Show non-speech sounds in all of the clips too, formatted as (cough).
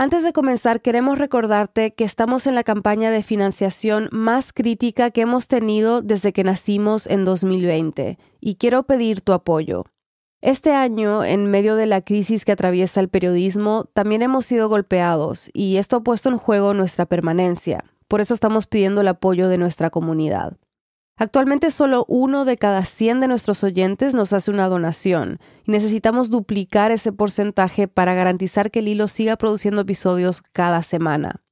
Antes de comenzar, queremos recordarte que estamos en la campaña de financiación más crítica que hemos tenido desde que nacimos en 2020 y quiero pedir tu apoyo. Este año, en medio de la crisis que atraviesa el periodismo, también hemos sido golpeados y esto ha puesto en juego nuestra permanencia. Por eso estamos pidiendo el apoyo de nuestra comunidad. Actualmente solo uno de cada 100 de nuestros oyentes nos hace una donación y necesitamos duplicar ese porcentaje para garantizar que el hilo siga produciendo episodios cada semana.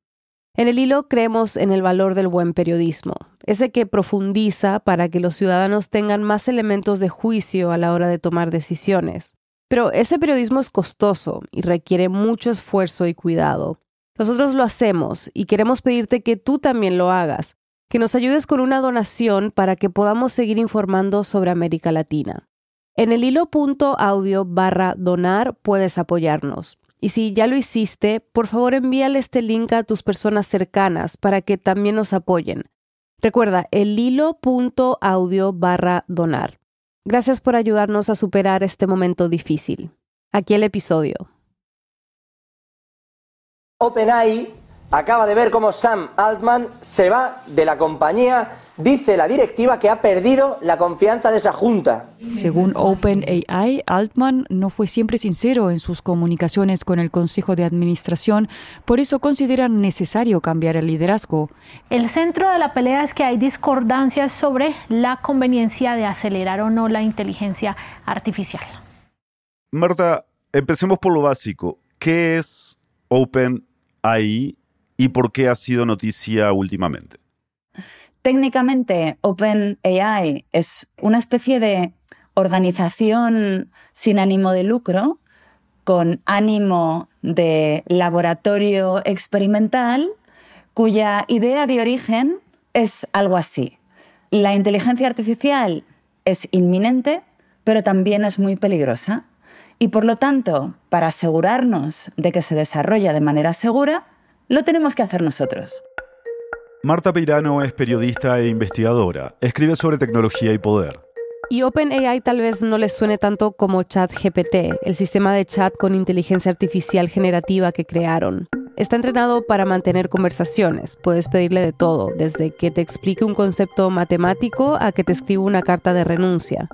En el hilo creemos en el valor del buen periodismo, ese que profundiza para que los ciudadanos tengan más elementos de juicio a la hora de tomar decisiones. Pero ese periodismo es costoso y requiere mucho esfuerzo y cuidado. Nosotros lo hacemos y queremos pedirte que tú también lo hagas, que nos ayudes con una donación para que podamos seguir informando sobre América Latina. En el hilo.audio barra donar puedes apoyarnos. Y si ya lo hiciste, por favor envíale este link a tus personas cercanas para que también nos apoyen. Recuerda, el hilo.audio barra donar. Gracias por ayudarnos a superar este momento difícil. Aquí el episodio. OpenAI acaba de ver cómo Sam Altman se va de la compañía. Dice la directiva que ha perdido la confianza de esa junta. Según OpenAI, Altman no fue siempre sincero en sus comunicaciones con el Consejo de Administración, por eso consideran necesario cambiar el liderazgo. El centro de la pelea es que hay discordancias sobre la conveniencia de acelerar o no la inteligencia artificial. Marta, empecemos por lo básico. ¿Qué es OpenAI y por qué ha sido noticia últimamente? Técnicamente, OpenAI es una especie de organización sin ánimo de lucro, con ánimo de laboratorio experimental, cuya idea de origen es algo así. La inteligencia artificial es inminente, pero también es muy peligrosa. Y por lo tanto, para asegurarnos de que se desarrolla de manera segura, lo tenemos que hacer nosotros. Marta Peirano es periodista e investigadora. Escribe sobre tecnología y poder. Y OpenAI tal vez no les suene tanto como ChatGPT, el sistema de chat con inteligencia artificial generativa que crearon. Está entrenado para mantener conversaciones. Puedes pedirle de todo, desde que te explique un concepto matemático a que te escriba una carta de renuncia.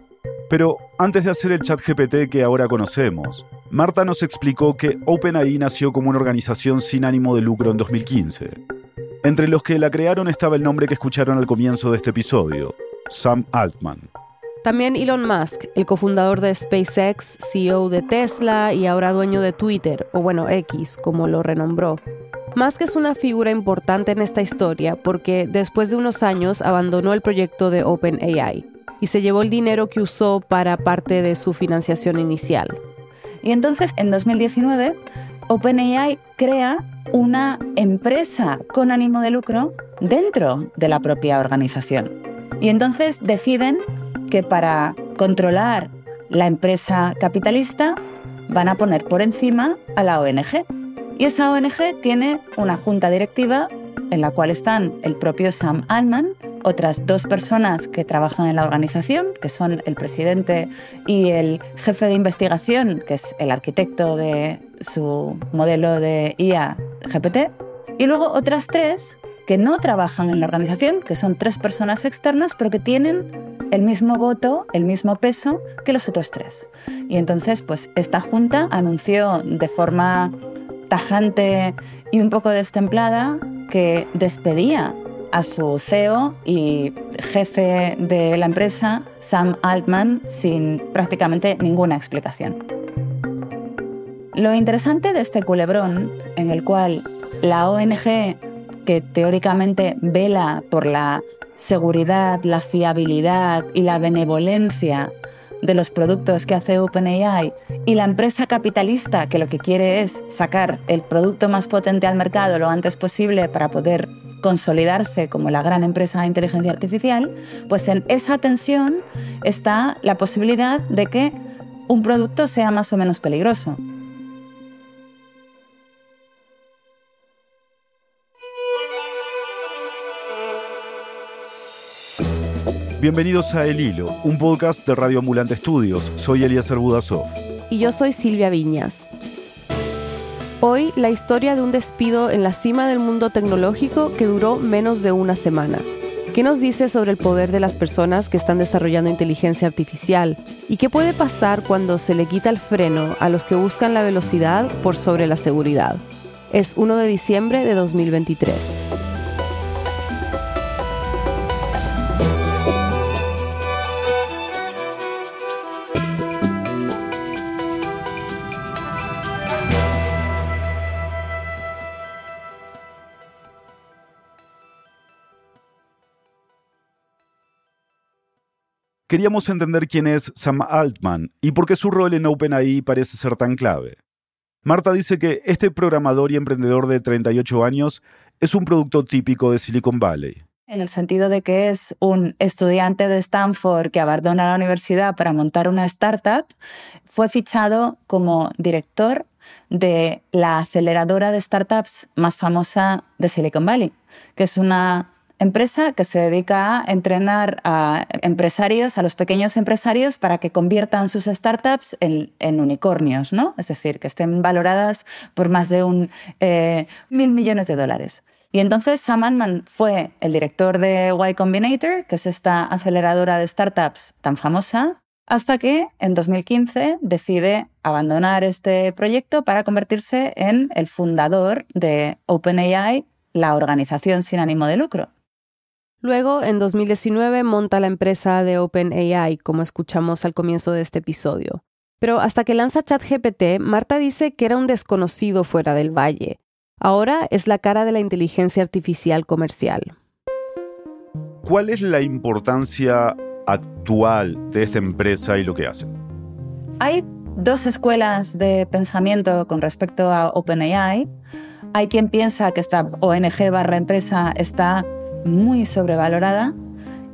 Pero antes de hacer el chat GPT que ahora conocemos, Marta nos explicó que OpenAI nació como una organización sin ánimo de lucro en 2015. Entre los que la crearon estaba el nombre que escucharon al comienzo de este episodio, Sam Altman. También Elon Musk, el cofundador de SpaceX, CEO de Tesla y ahora dueño de Twitter, o bueno, X, como lo renombró. Musk es una figura importante en esta historia porque después de unos años abandonó el proyecto de OpenAI y se llevó el dinero que usó para parte de su financiación inicial. Y entonces, en 2019, OpenAI crea una empresa con ánimo de lucro dentro de la propia organización. Y entonces deciden que para controlar la empresa capitalista van a poner por encima a la ONG. Y esa ONG tiene una junta directiva en la cual están el propio Sam Altman, otras dos personas que trabajan en la organización, que son el presidente y el jefe de investigación, que es el arquitecto de su modelo de IA GPT, y luego otras tres que no trabajan en la organización, que son tres personas externas, pero que tienen el mismo voto, el mismo peso que los otros tres. Y entonces, pues esta junta anunció de forma tajante y un poco destemplada que despedía a su CEO y jefe de la empresa, Sam Altman, sin prácticamente ninguna explicación. Lo interesante de este culebrón, en el cual la ONG, que teóricamente vela por la seguridad, la fiabilidad y la benevolencia de los productos que hace OpenAI y la empresa capitalista que lo que quiere es sacar el producto más potente al mercado lo antes posible para poder consolidarse como la gran empresa de inteligencia artificial, pues en esa tensión está la posibilidad de que un producto sea más o menos peligroso. Bienvenidos a El Hilo, un podcast de Radio Ambulante Estudios. Soy Elías Budasov. Y yo soy Silvia Viñas. Hoy la historia de un despido en la cima del mundo tecnológico que duró menos de una semana. ¿Qué nos dice sobre el poder de las personas que están desarrollando inteligencia artificial? ¿Y qué puede pasar cuando se le quita el freno a los que buscan la velocidad por sobre la seguridad? Es 1 de diciembre de 2023. Queríamos entender quién es Sam Altman y por qué su rol en OpenAI parece ser tan clave. Marta dice que este programador y emprendedor de 38 años es un producto típico de Silicon Valley. En el sentido de que es un estudiante de Stanford que abandona la universidad para montar una startup, fue fichado como director de la aceleradora de startups más famosa de Silicon Valley, que es una empresa que se dedica a entrenar a empresarios, a los pequeños empresarios, para que conviertan sus startups en, unicornios, ¿no? Es decir, que estén valoradas por más de un eh, mil millones de dólares. Y entonces Sam Altman fue el director de Y Combinator, que es esta aceleradora de startups tan famosa, hasta que en 2015 decide abandonar este proyecto para convertirse en el fundador de OpenAI, la organización sin ánimo de lucro. Luego, en 2019, monta la empresa de OpenAI, como escuchamos al comienzo de este episodio. Pero hasta que lanza ChatGPT, Marta dice que era un desconocido fuera del valle. Ahora es la cara de la inteligencia artificial comercial. ¿Cuál es la importancia actual de esta empresa y lo que hace? Hay dos escuelas de pensamiento con respecto a OpenAI. Hay quien piensa que esta ONG barra empresa está muy sobrevalorada.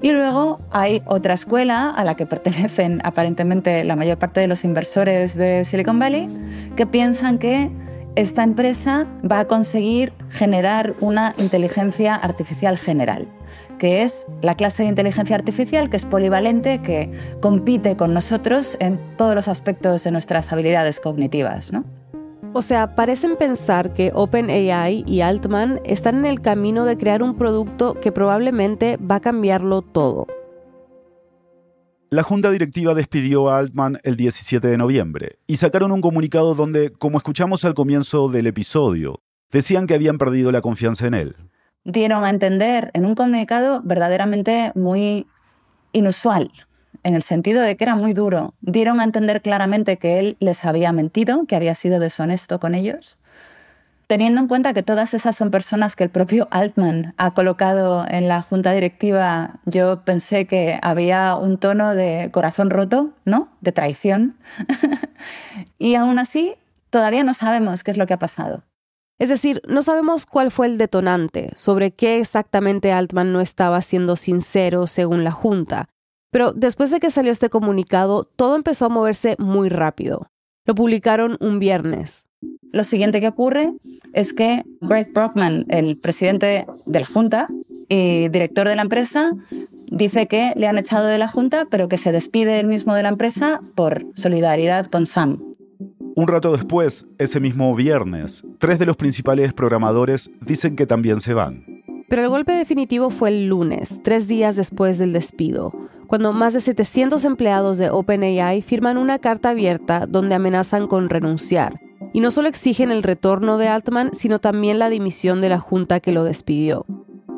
Y luego hay otra escuela a la que pertenecen aparentemente la mayor parte de los inversores de Silicon Valley que piensan que esta empresa va a conseguir generar una inteligencia artificial general, que es la clase de inteligencia artificial que es polivalente, que compite con nosotros en todos los aspectos de nuestras habilidades cognitivas. ¿no? O sea, parecen pensar que OpenAI y Altman están en el camino de crear un producto que probablemente va a cambiarlo todo. La junta directiva despidió a Altman el 17 de noviembre y sacaron un comunicado donde, como escuchamos al comienzo del episodio, decían que habían perdido la confianza en él. Dieron a entender en un comunicado verdaderamente muy inusual, en el sentido de que era muy duro. Dieron a entender claramente que él les había mentido, que había sido deshonesto con ellos. Teniendo en cuenta que todas esas son personas que el propio Altman ha colocado en la junta directiva, yo pensé que había un tono de corazón roto, ¿no? De traición. (laughs) y aún así, todavía no sabemos qué es lo que ha pasado. Es decir, no sabemos cuál fue el detonante, sobre qué exactamente Altman no estaba siendo sincero según la Junta, pero después de que salió este comunicado, todo empezó a moverse muy rápido. Lo publicaron un viernes. Lo siguiente que ocurre es que Greg Brockman, el presidente de la Junta y director de la empresa, dice que le han echado de la Junta, pero que se despide él mismo de la empresa por solidaridad con Sam. Un rato después, ese mismo viernes, tres de los principales programadores dicen que también se van. Pero el golpe definitivo fue el lunes, tres días después del despido cuando más de 700 empleados de OpenAI firman una carta abierta donde amenazan con renunciar. Y no solo exigen el retorno de Altman, sino también la dimisión de la junta que lo despidió.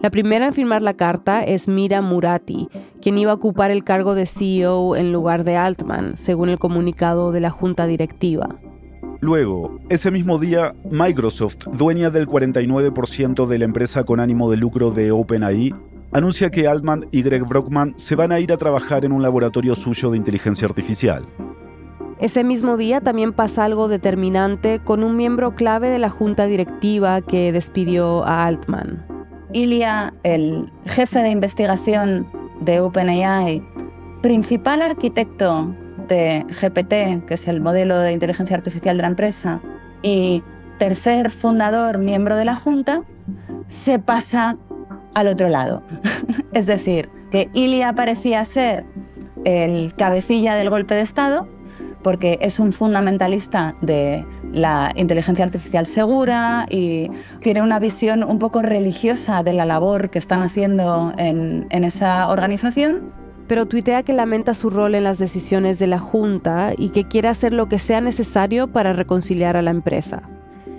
La primera en firmar la carta es Mira Murati, quien iba a ocupar el cargo de CEO en lugar de Altman, según el comunicado de la junta directiva. Luego, ese mismo día, Microsoft, dueña del 49% de la empresa con ánimo de lucro de OpenAI, anuncia que Altman y Greg Brockman se van a ir a trabajar en un laboratorio suyo de inteligencia artificial. Ese mismo día también pasa algo determinante con un miembro clave de la junta directiva que despidió a Altman. Ilya, el jefe de investigación de OpenAI, principal arquitecto de GPT, que es el modelo de inteligencia artificial de la empresa, y tercer fundador, miembro de la junta, se pasa al otro lado. (laughs) es decir, que Ilya parecía ser el cabecilla del golpe de Estado, porque es un fundamentalista de la inteligencia artificial segura y tiene una visión un poco religiosa de la labor que están haciendo en, en esa organización. Pero tuitea que lamenta su rol en las decisiones de la Junta y que quiere hacer lo que sea necesario para reconciliar a la empresa.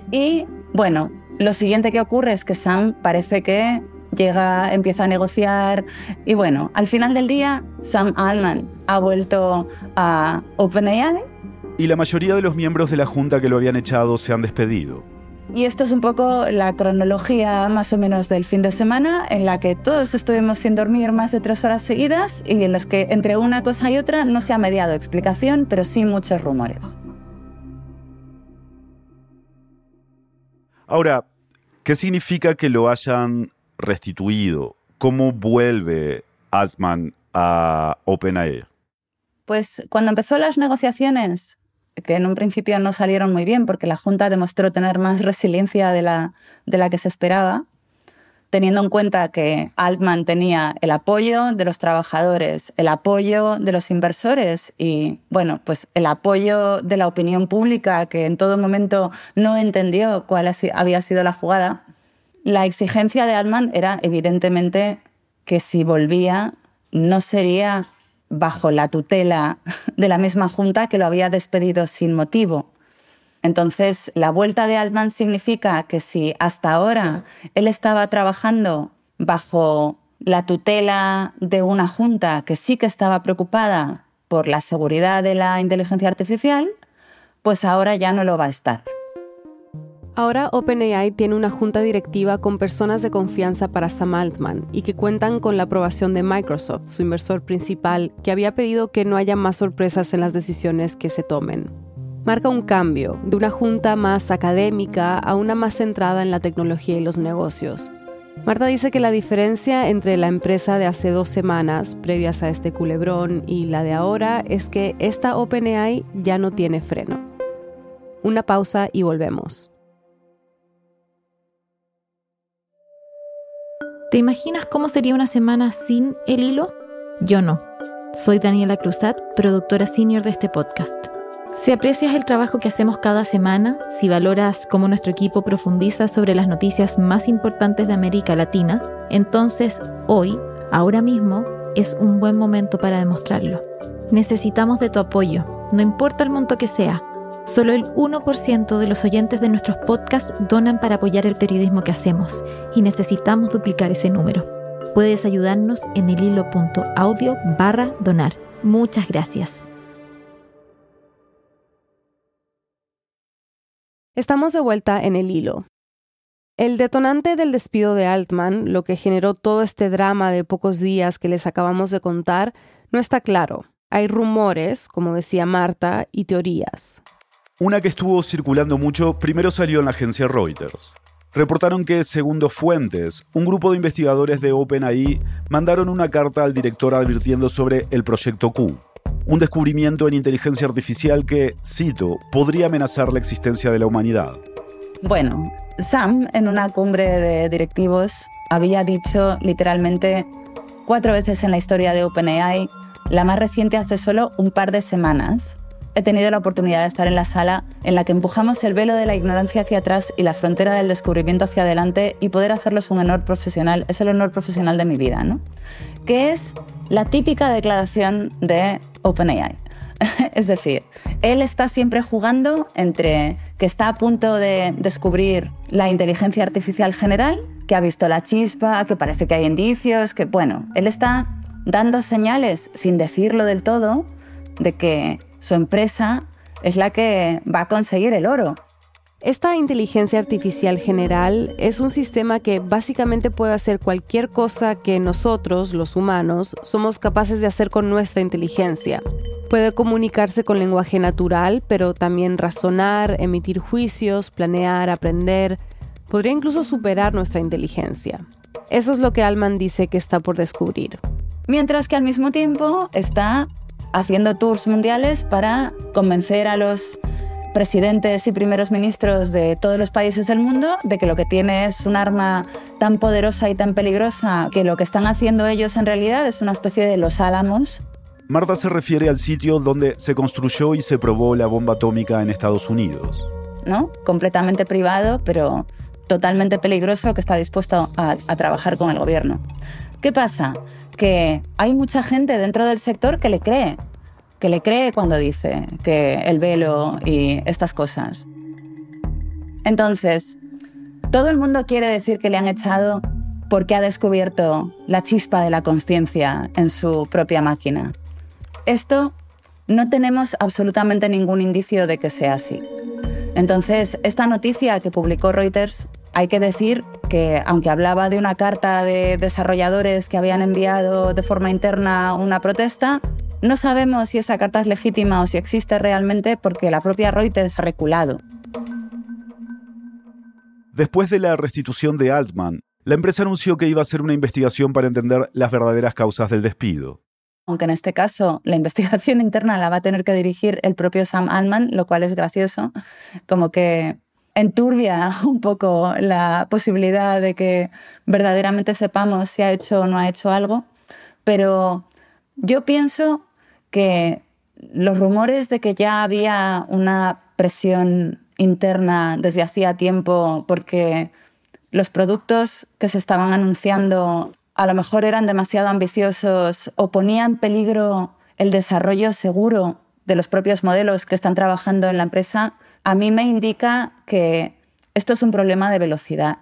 Y bueno, lo siguiente que ocurre es que Sam parece que llega, empieza a negociar y bueno, al final del día Sam Altman ha vuelto a OpenAI. Y la mayoría de los miembros de la junta que lo habían echado se han despedido. Y esto es un poco la cronología más o menos del fin de semana en la que todos estuvimos sin dormir más de tres horas seguidas y en los que entre una cosa y otra no se ha mediado explicación, pero sí muchos rumores. Ahora, ¿qué significa que lo hayan restituido? ¿Cómo vuelve Altman a OpenAI? Pues cuando empezó las negociaciones, que en un principio no salieron muy bien porque la Junta demostró tener más resiliencia de la, de la que se esperaba, teniendo en cuenta que Altman tenía el apoyo de los trabajadores, el apoyo de los inversores y, bueno, pues el apoyo de la opinión pública que en todo momento no entendió cuál había sido la jugada, la exigencia de Altman era evidentemente que si volvía no sería bajo la tutela de la misma junta que lo había despedido sin motivo. Entonces, la vuelta de Altman significa que si hasta ahora él estaba trabajando bajo la tutela de una junta que sí que estaba preocupada por la seguridad de la inteligencia artificial, pues ahora ya no lo va a estar. Ahora OpenAI tiene una junta directiva con personas de confianza para Sam Altman y que cuentan con la aprobación de Microsoft, su inversor principal, que había pedido que no haya más sorpresas en las decisiones que se tomen. Marca un cambio de una junta más académica a una más centrada en la tecnología y los negocios. Marta dice que la diferencia entre la empresa de hace dos semanas, previas a este culebrón, y la de ahora es que esta OpenAI ya no tiene freno. Una pausa y volvemos. ¿Te imaginas cómo sería una semana sin el hilo? Yo no. Soy Daniela Cruzat, productora senior de este podcast. Si aprecias el trabajo que hacemos cada semana, si valoras cómo nuestro equipo profundiza sobre las noticias más importantes de América Latina, entonces hoy, ahora mismo, es un buen momento para demostrarlo. Necesitamos de tu apoyo, no importa el monto que sea. Solo el 1% de los oyentes de nuestros podcasts donan para apoyar el periodismo que hacemos y necesitamos duplicar ese número. Puedes ayudarnos en el hilo.audio barra donar. Muchas gracias. Estamos de vuelta en el hilo. El detonante del despido de Altman, lo que generó todo este drama de pocos días que les acabamos de contar, no está claro. Hay rumores, como decía Marta, y teorías. Una que estuvo circulando mucho primero salió en la agencia Reuters. Reportaron que, segundo fuentes, un grupo de investigadores de OpenAI mandaron una carta al director advirtiendo sobre el proyecto Q, un descubrimiento en inteligencia artificial que, cito, podría amenazar la existencia de la humanidad. Bueno, Sam, en una cumbre de directivos, había dicho literalmente cuatro veces en la historia de OpenAI, la más reciente hace solo un par de semanas, he tenido la oportunidad de estar en la sala en la que empujamos el velo de la ignorancia hacia atrás y la frontera del descubrimiento hacia adelante y poder hacerlo es un honor profesional, es el honor profesional de mi vida, ¿no? Que es la típica declaración de OpenAI. (laughs) es decir, él está siempre jugando entre que está a punto de descubrir la inteligencia artificial general, que ha visto la chispa, que parece que hay indicios, que bueno, él está dando señales sin decirlo del todo de que su empresa es la que va a conseguir el oro. Esta inteligencia artificial general es un sistema que básicamente puede hacer cualquier cosa que nosotros, los humanos, somos capaces de hacer con nuestra inteligencia. Puede comunicarse con lenguaje natural, pero también razonar, emitir juicios, planear, aprender. Podría incluso superar nuestra inteligencia. Eso es lo que Alman dice que está por descubrir. Mientras que al mismo tiempo está haciendo tours mundiales para convencer a los presidentes y primeros ministros de todos los países del mundo de que lo que tiene es un arma tan poderosa y tan peligrosa que lo que están haciendo ellos en realidad es una especie de los álamos. Marta se refiere al sitio donde se construyó y se probó la bomba atómica en Estados Unidos. ¿no? Completamente privado, pero totalmente peligroso que está dispuesto a, a trabajar con el gobierno. ¿Qué pasa? Que hay mucha gente dentro del sector que le cree, que le cree cuando dice que el velo y estas cosas. Entonces, todo el mundo quiere decir que le han echado porque ha descubierto la chispa de la conciencia en su propia máquina. Esto no tenemos absolutamente ningún indicio de que sea así. Entonces, esta noticia que publicó Reuters, hay que decir que, aunque hablaba de una carta de desarrolladores que habían enviado de forma interna una protesta, no sabemos si esa carta es legítima o si existe realmente porque la propia Reuters ha reculado. Después de la restitución de Altman, la empresa anunció que iba a hacer una investigación para entender las verdaderas causas del despido. Aunque en este caso la (laughs) investigación interna la va a tener que dirigir el propio Sam Altman, lo cual es gracioso, como que enturbia (laughs) un poco la posibilidad de que verdaderamente sepamos si ha hecho o no ha hecho algo. Pero yo pienso que los rumores de que ya había una presión interna desde hacía tiempo porque los productos que se estaban anunciando a lo mejor eran demasiado ambiciosos o ponían en peligro el desarrollo seguro de los propios modelos que están trabajando en la empresa, a mí me indica que esto es un problema de velocidad,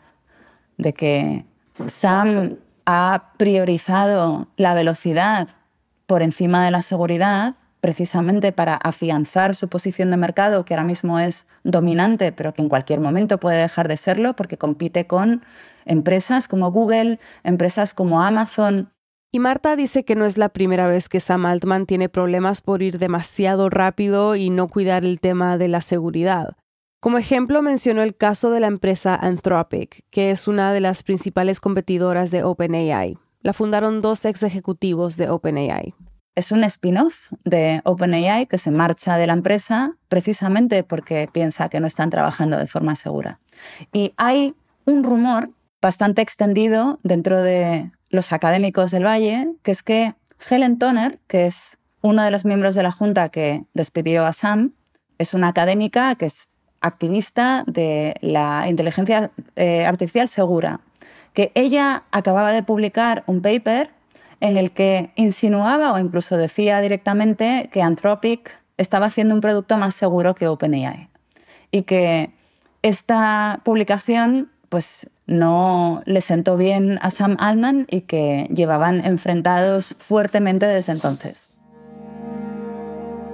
de que Sam ha priorizado la velocidad por encima de la seguridad precisamente para afianzar su posición de mercado, que ahora mismo es dominante, pero que en cualquier momento puede dejar de serlo porque compite con empresas como Google, empresas como Amazon. Y Marta dice que no es la primera vez que Sam Altman tiene problemas por ir demasiado rápido y no cuidar el tema de la seguridad. Como ejemplo mencionó el caso de la empresa Anthropic, que es una de las principales competidoras de OpenAI. La fundaron dos ex ejecutivos de OpenAI es un spin-off de OpenAI que se marcha de la empresa precisamente porque piensa que no están trabajando de forma segura. Y hay un rumor bastante extendido dentro de los académicos del Valle, que es que Helen Toner, que es uno de los miembros de la Junta que despidió a Sam, es una académica que es activista de la inteligencia eh, artificial segura, que ella acababa de publicar un paper en el que insinuaba o incluso decía directamente que Anthropic estaba haciendo un producto más seguro que OpenAI y que esta publicación pues no le sentó bien a Sam Altman y que llevaban enfrentados fuertemente desde entonces.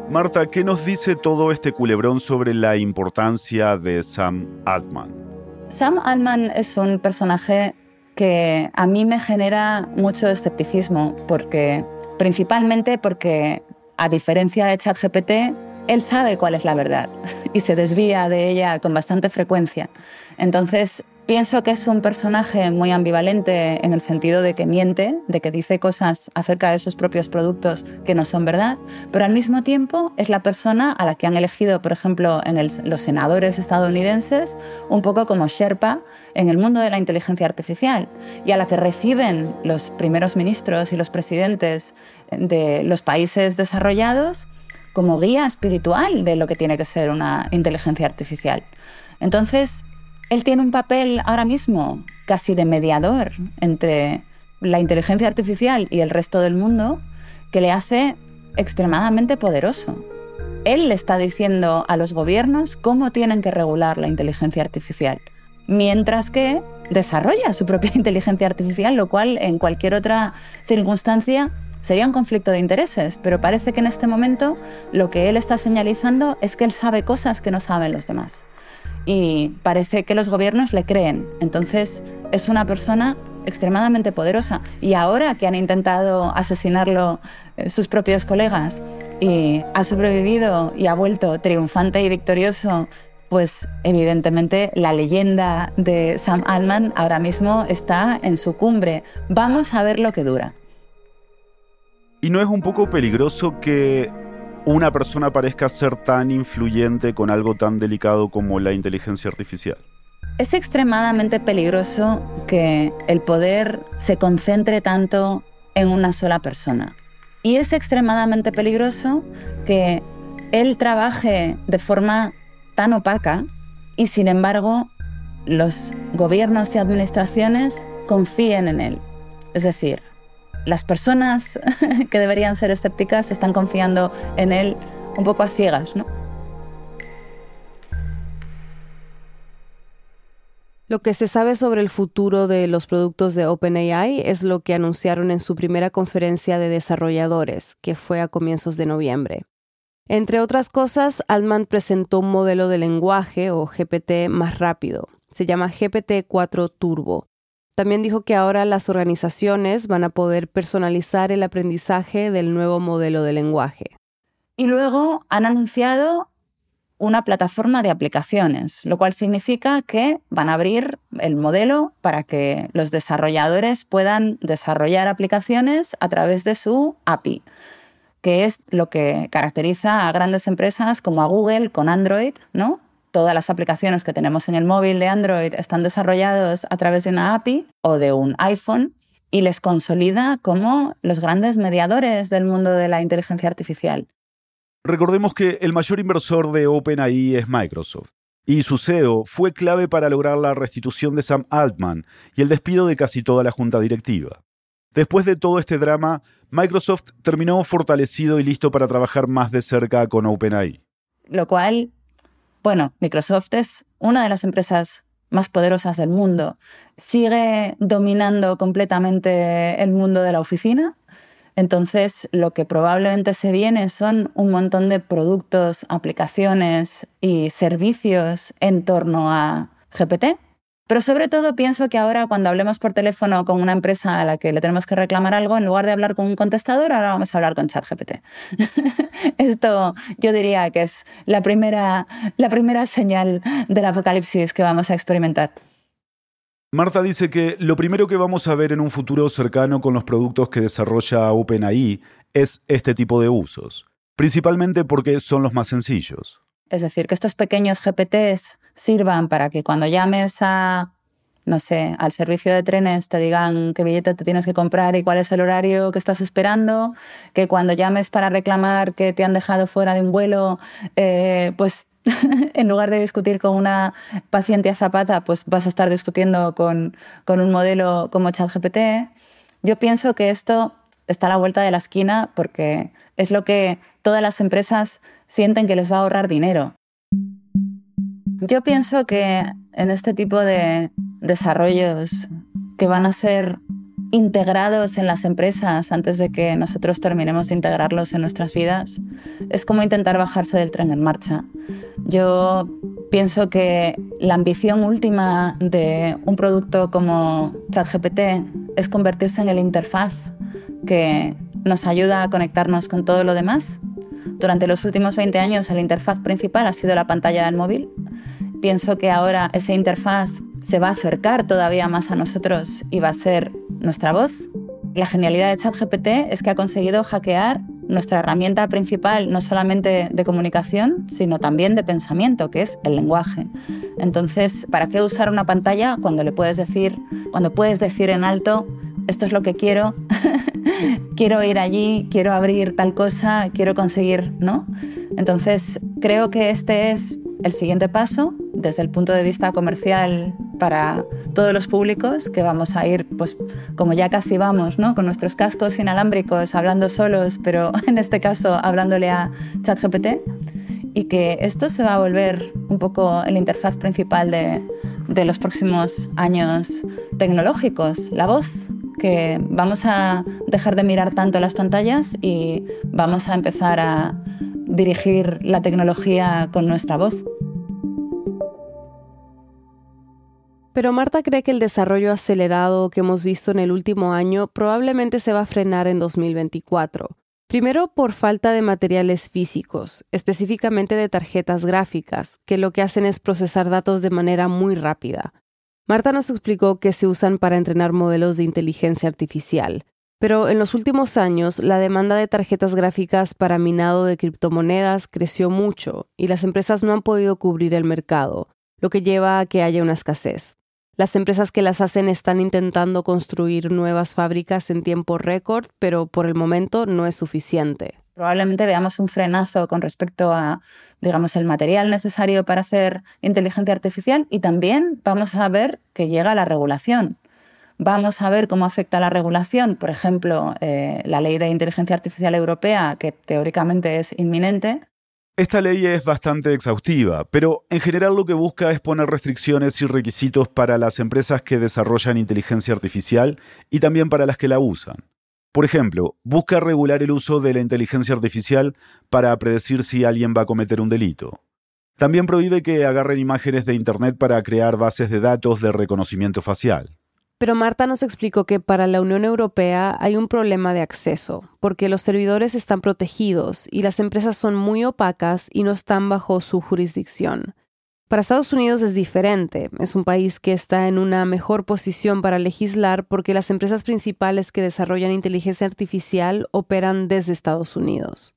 Marta, ¿qué nos dice todo este culebrón sobre la importancia de Sam Altman? Sam Altman es un personaje que a mí me genera mucho escepticismo, porque, principalmente porque, a diferencia de ChatGPT, él sabe cuál es la verdad (laughs) y se desvía de ella con bastante frecuencia. Entonces, Pienso que es un personaje muy ambivalente en el sentido de que miente, de que dice cosas acerca de sus propios productos que no son verdad, pero al mismo tiempo es la persona a la que han elegido, por ejemplo, en los senadores estadounidenses, un poco como Sherpa en el mundo de la inteligencia artificial, y a la que reciben los primeros ministros y los presidentes de los países desarrollados como guía espiritual de lo que tiene que ser una inteligencia artificial. Entonces, él tiene un papel ahora mismo casi de mediador entre la inteligencia artificial y el resto del mundo que le hace extremadamente poderoso. Él le está diciendo a los gobiernos cómo tienen que regular la inteligencia artificial, mientras que desarrolla su propia (laughs) inteligencia artificial, lo cual en cualquier otra circunstancia sería un conflicto de intereses, pero parece que en este momento lo que él está señalizando es que él sabe cosas que no saben los demás y parece que los gobiernos le creen. Entonces es una persona extremadamente poderosa. Y ahora que han intentado asesinarlo eh, sus propios colegas y ha sobrevivido y ha vuelto triunfante y victorioso, pues evidentemente la leyenda de Sam Altman ahora mismo está en su cumbre. Vamos a ver lo que dura. ¿Y no es un poco peligroso que una persona parezca ser tan influyente con algo tan delicado como la inteligencia artificial? Es extremadamente peligroso que el poder se concentre tanto en una sola persona. Y es extremadamente peligroso que él trabaje de forma tan opaca y sin embargo los gobiernos y administraciones confíen en él. Es decir, las personas (laughs) que deberían ser escépticas están confiando en él un poco a ciegas, ¿no? Lo que se sabe sobre el futuro de los productos de OpenAI es lo que anunciaron en su primera conferencia de desarrolladores, que fue a comienzos de noviembre. Entre otras cosas, Altman presentó un modelo de lenguaje o GPT más rápido. Se llama GPT-4 Turbo. También dijo que ahora las organizaciones van a poder personalizar el aprendizaje del nuevo modelo de lenguaje. Y luego han anunciado una plataforma de aplicaciones, lo cual significa que van a abrir el modelo para que los desarrolladores puedan desarrollar aplicaciones a través de su API, que es lo que caracteriza a grandes empresas como a Google con Android, ¿no? Todas las aplicaciones que tenemos en el móvil de Android están desarrolladas a través de una API o de un iPhone y les consolida como los grandes mediadores del mundo de la inteligencia artificial. Recordemos que el mayor inversor de OpenAI es Microsoft, y su CEO fue clave para lograr la restitución de Sam Altman y el despido de casi toda la junta directiva. Después de todo este drama, Microsoft terminó fortalecido y listo para trabajar más de cerca con OpenAI. Lo cual, bueno, Microsoft es una de las empresas más poderosas del mundo. Sigue dominando completamente el mundo de la oficina entonces, lo que probablemente se viene son un montón de productos, aplicaciones y servicios en torno a GPT. Pero sobre todo pienso que ahora cuando hablemos por teléfono con una empresa a la que le tenemos que reclamar algo, en lugar de hablar con un contestador, ahora vamos a hablar con ChatGPT. (laughs) Esto yo diría que es la primera, la primera señal del apocalipsis que vamos a experimentar. Marta dice que lo primero que vamos a ver en un futuro cercano con los productos que desarrolla OpenAI es este tipo de usos, principalmente porque son los más sencillos. Es decir, que estos pequeños GPTs sirvan para que cuando llames a, no sé, al servicio de trenes te digan qué billete te tienes que comprar y cuál es el horario que estás esperando, que cuando llames para reclamar que te han dejado fuera de un vuelo, eh, pues (laughs) en lugar de discutir con una paciente a zapata, pues vas a estar discutiendo con, con un modelo como ChatGPT. Yo pienso que esto está a la vuelta de la esquina porque es lo que todas las empresas sienten que les va a ahorrar dinero. Yo pienso que en este tipo de desarrollos que van a ser integrados en las empresas antes de que nosotros terminemos de integrarlos en nuestras vidas, es como intentar bajarse del tren en marcha. Yo pienso que la ambición última de un producto como ChatGPT es convertirse en el interfaz que nos ayuda a conectarnos con todo lo demás. Durante los últimos 20 años el interfaz principal ha sido la pantalla del móvil. Pienso que ahora esa interfaz se va a acercar todavía más a nosotros y va a ser nuestra voz. La genialidad de ChatGPT es que ha conseguido hackear nuestra herramienta principal, no solamente de comunicación, sino también de pensamiento, que es el lenguaje. Entonces, ¿para qué usar una pantalla cuando le puedes decir, cuando puedes decir en alto, esto es lo que quiero, (laughs) quiero ir allí, quiero abrir tal cosa, quiero conseguir, ¿no? Entonces, creo que este es el siguiente paso desde el punto de vista comercial para todos los públicos, que vamos a ir, pues como ya casi vamos, ¿no? con nuestros cascos inalámbricos, hablando solos, pero (laughs) en este caso hablándole a ChatGPT, y que esto se va a volver un poco la interfaz principal de, de los próximos años tecnológicos, la voz, que vamos a dejar de mirar tanto las pantallas y vamos a empezar a dirigir la tecnología con nuestra voz. Pero Marta cree que el desarrollo acelerado que hemos visto en el último año probablemente se va a frenar en 2024. Primero por falta de materiales físicos, específicamente de tarjetas gráficas, que lo que hacen es procesar datos de manera muy rápida. Marta nos explicó que se usan para entrenar modelos de inteligencia artificial, pero en los últimos años la demanda de tarjetas gráficas para minado de criptomonedas creció mucho y las empresas no han podido cubrir el mercado, lo que lleva a que haya una escasez. Las empresas que las hacen están intentando construir nuevas fábricas en tiempo récord, pero por el momento no es suficiente. Probablemente veamos un frenazo con respecto a, digamos, el material necesario para hacer inteligencia artificial y también vamos a ver que llega la regulación. Vamos a ver cómo afecta la regulación, por ejemplo, eh, la ley de inteligencia artificial europea, que teóricamente es inminente, esta ley es bastante exhaustiva, pero en general lo que busca es poner restricciones y requisitos para las empresas que desarrollan inteligencia artificial y también para las que la usan. Por ejemplo, busca regular el uso de la inteligencia artificial para predecir si alguien va a cometer un delito. También prohíbe que agarren imágenes de Internet para crear bases de datos de reconocimiento facial. Pero Marta nos explicó que para la Unión Europea hay un problema de acceso, porque los servidores están protegidos y las empresas son muy opacas y no están bajo su jurisdicción. Para Estados Unidos es diferente, es un país que está en una mejor posición para legislar porque las empresas principales que desarrollan inteligencia artificial operan desde Estados Unidos.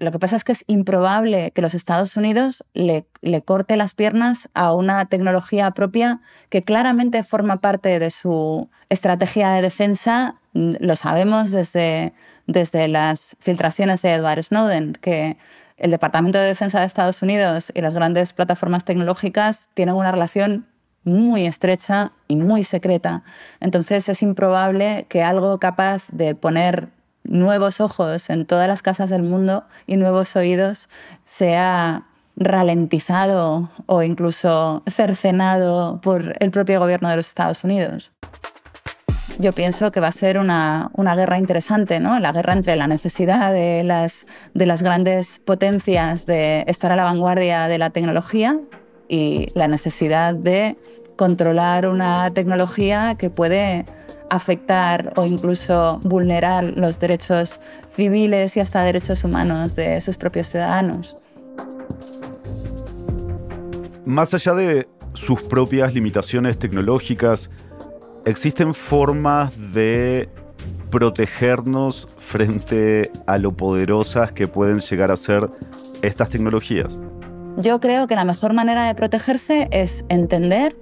Lo que pasa es que es improbable que los Estados Unidos le, corte las piernas a una tecnología propia que claramente forma parte de su estrategia de defensa. Lo sabemos desde, desde las filtraciones de Edward Snowden, que el Departamento de Defensa de Estados Unidos y las grandes plataformas tecnológicas tienen una relación muy estrecha y muy secreta. Entonces es improbable que algo capaz de poner nuevos ojos en todas las casas del mundo y nuevos oídos sea ralentizado o incluso cercenado por el propio gobierno de los Estados Unidos. Yo pienso que va a ser una, guerra interesante, ¿no? La guerra entre la necesidad de las, de las grandes potencias de estar a la vanguardia de la tecnología y la necesidad de controlar una tecnología que puede afectar o incluso vulnerar los derechos civiles y hasta derechos humanos de sus propios ciudadanos. Más allá de sus propias limitaciones tecnológicas, ¿existen formas de protegernos frente a lo poderosas que pueden llegar a ser estas tecnologías? Yo creo que la mejor manera de protegerse es entender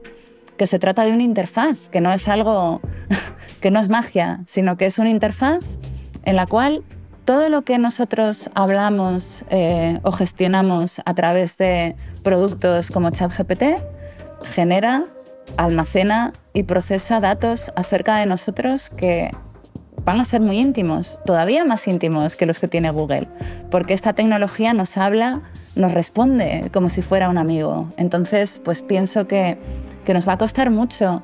que se trata de una interfaz, que no es algo, (laughs) que no es magia, sino que es una interfaz en la cual todo lo que nosotros hablamos eh, o gestionamos a través de productos como ChatGPT genera, almacena y procesa datos acerca de nosotros que van a ser muy íntimos, todavía más íntimos que los que tiene Google, porque esta tecnología nos habla, nos responde como si fuera un amigo. Entonces, pues pienso que que nos va a costar mucho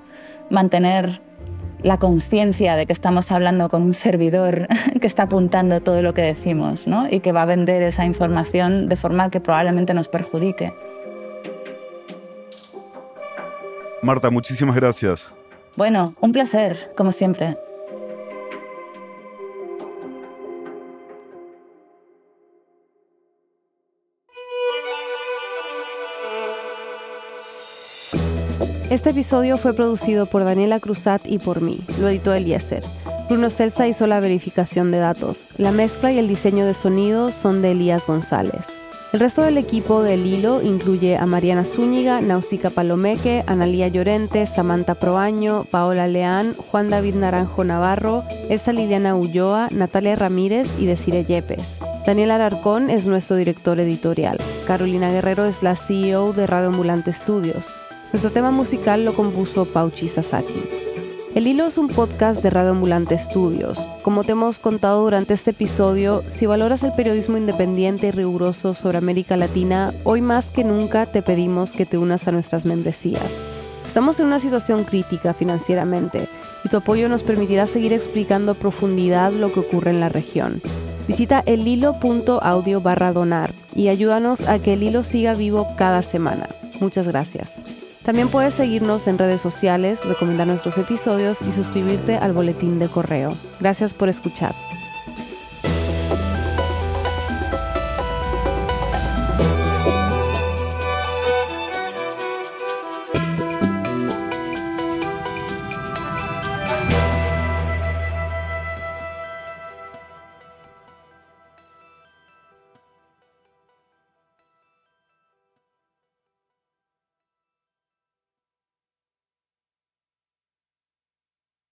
mantener la conciencia de que estamos hablando con un servidor (laughs) que está apuntando todo lo que decimos ¿no? y que va a vender esa información de forma que probablemente nos perjudique. Marta, muchísimas gracias. Bueno, un placer, como siempre. Este episodio fue producido por Daniela Cruzat y por mí. Lo editó Eliezer. Bruno Celsa hizo la verificación de datos. La mezcla y el diseño de sonido son de Elías González. El resto del equipo del Hilo incluye a Mariana Zúñiga, Nausica Palomeque, Analía Llorente, Samantha Proaño, Paola Leán, Juan David Naranjo Navarro, Elsa Liliana Ulloa, Natalia Ramírez y Desire Yepes. Daniel Alarcón es nuestro director editorial. Carolina Guerrero es la CEO de Radio Ambulante Studios. Nuestro tema musical lo compuso Pauchi Sasaki. El Hilo es un podcast de Radio Ambulante Estudios. Como te hemos contado durante este episodio, si valoras el periodismo independiente y riguroso sobre América Latina, hoy más que nunca te pedimos que te unas a nuestras membresías. Estamos en una situación crítica financieramente y tu apoyo nos permitirá seguir explicando a profundidad lo que ocurre en la región. Visita elhilo.audio barra donar y ayúdanos a que el hilo siga vivo cada semana. Muchas gracias. También puedes seguirnos en redes sociales, recomendar nuestros episodios y suscribirte al boletín de correo. Gracias por escuchar.